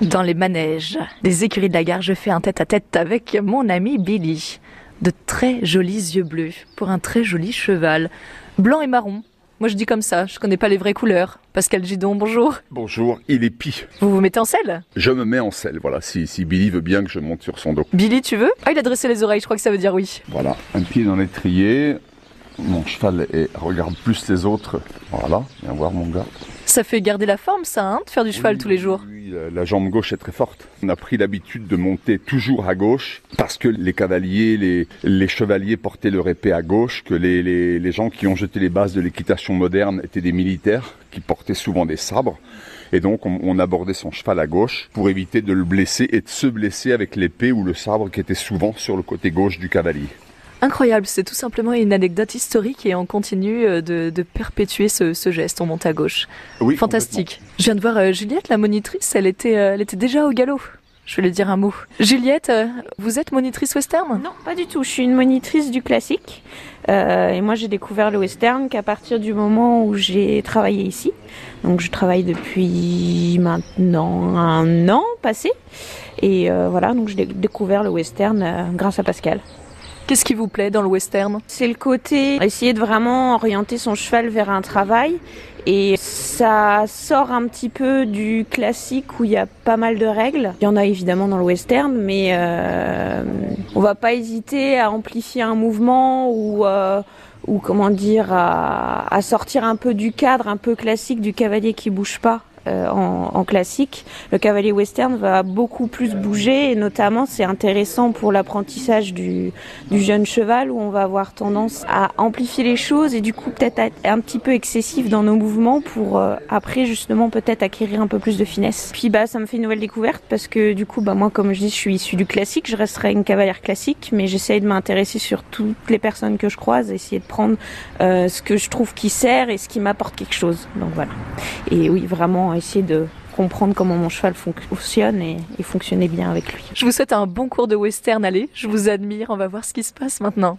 Dans les manèges des écuries de la gare, je fais un tête-à-tête avec mon ami Billy. De très jolis yeux bleus pour un très joli cheval. Blanc et marron. Moi je dis comme ça, je connais pas les vraies couleurs. Pascal Gidon, bonjour. Bonjour, il est pis. Vous vous mettez en selle? Je me mets en selle, voilà, si, si Billy veut bien que je monte sur son dos. Billy, tu veux? Ah, il a dressé les oreilles, je crois que ça veut dire oui. Voilà, un pied dans l'étrier. Mon cheval est, regarde plus les autres. Voilà, viens voir mon gars. Ça fait garder la forme, ça, hein, de faire du cheval tous les jours. Oui, la, la jambe gauche est très forte. On a pris l'habitude de monter toujours à gauche parce que les cavaliers, les, les chevaliers portaient leur épée à gauche, que les, les, les gens qui ont jeté les bases de l'équitation moderne étaient des militaires qui portaient souvent des sabres. Et donc on, on abordait son cheval à gauche pour éviter de le blesser et de se blesser avec l'épée ou le sabre qui était souvent sur le côté gauche du cavalier. Incroyable, c'est tout simplement une anecdote historique et on continue euh, de, de perpétuer ce, ce, geste, on monte à gauche. Oui, Fantastique. Je viens de voir euh, Juliette, la monitrice, elle était, euh, elle était déjà au galop. Je vais lui dire un mot. Juliette, vous êtes monitrice western? Non, pas du tout. Je suis une monitrice du classique. Euh, et moi, j'ai découvert le western qu'à partir du moment où j'ai travaillé ici. Donc, je travaille depuis maintenant un an passé. Et euh, voilà, donc j'ai découvert le western euh, grâce à Pascal. Qu'est-ce qui vous plaît dans le western C'est le côté essayer de vraiment orienter son cheval vers un travail et ça sort un petit peu du classique où il y a pas mal de règles. Il y en a évidemment dans le western, mais euh, on va pas hésiter à amplifier un mouvement ou euh, ou comment dire à, à, sortir un peu du cadre un peu classique du cavalier qui bouge pas. Euh, en, classique, le cavalier western va beaucoup plus bouger et notamment c'est intéressant pour l'apprentissage du, du, jeune cheval où on va avoir tendance à amplifier les choses et du coup peut-être être un petit peu excessif dans nos mouvements pour euh, après justement peut-être acquérir un peu plus de finesse. Puis bah ça me fait une nouvelle découverte parce que du coup bah moi comme je dis je suis issue du classique, je resterai une cavalière classique mais j'essaye de m'intéresser sur toutes les personnes que je croise, essayer de prendre euh, ce que je trouve qui sert et ce qui m'apporte quelque chose. Donc voilà. Et oui vraiment essayer de comprendre comment mon cheval fonctionne et, et, fonctionner bien avec lui. Je vous souhaite un bon cours de western, allez, je vous admire, on va voir ce qui se passe maintenant.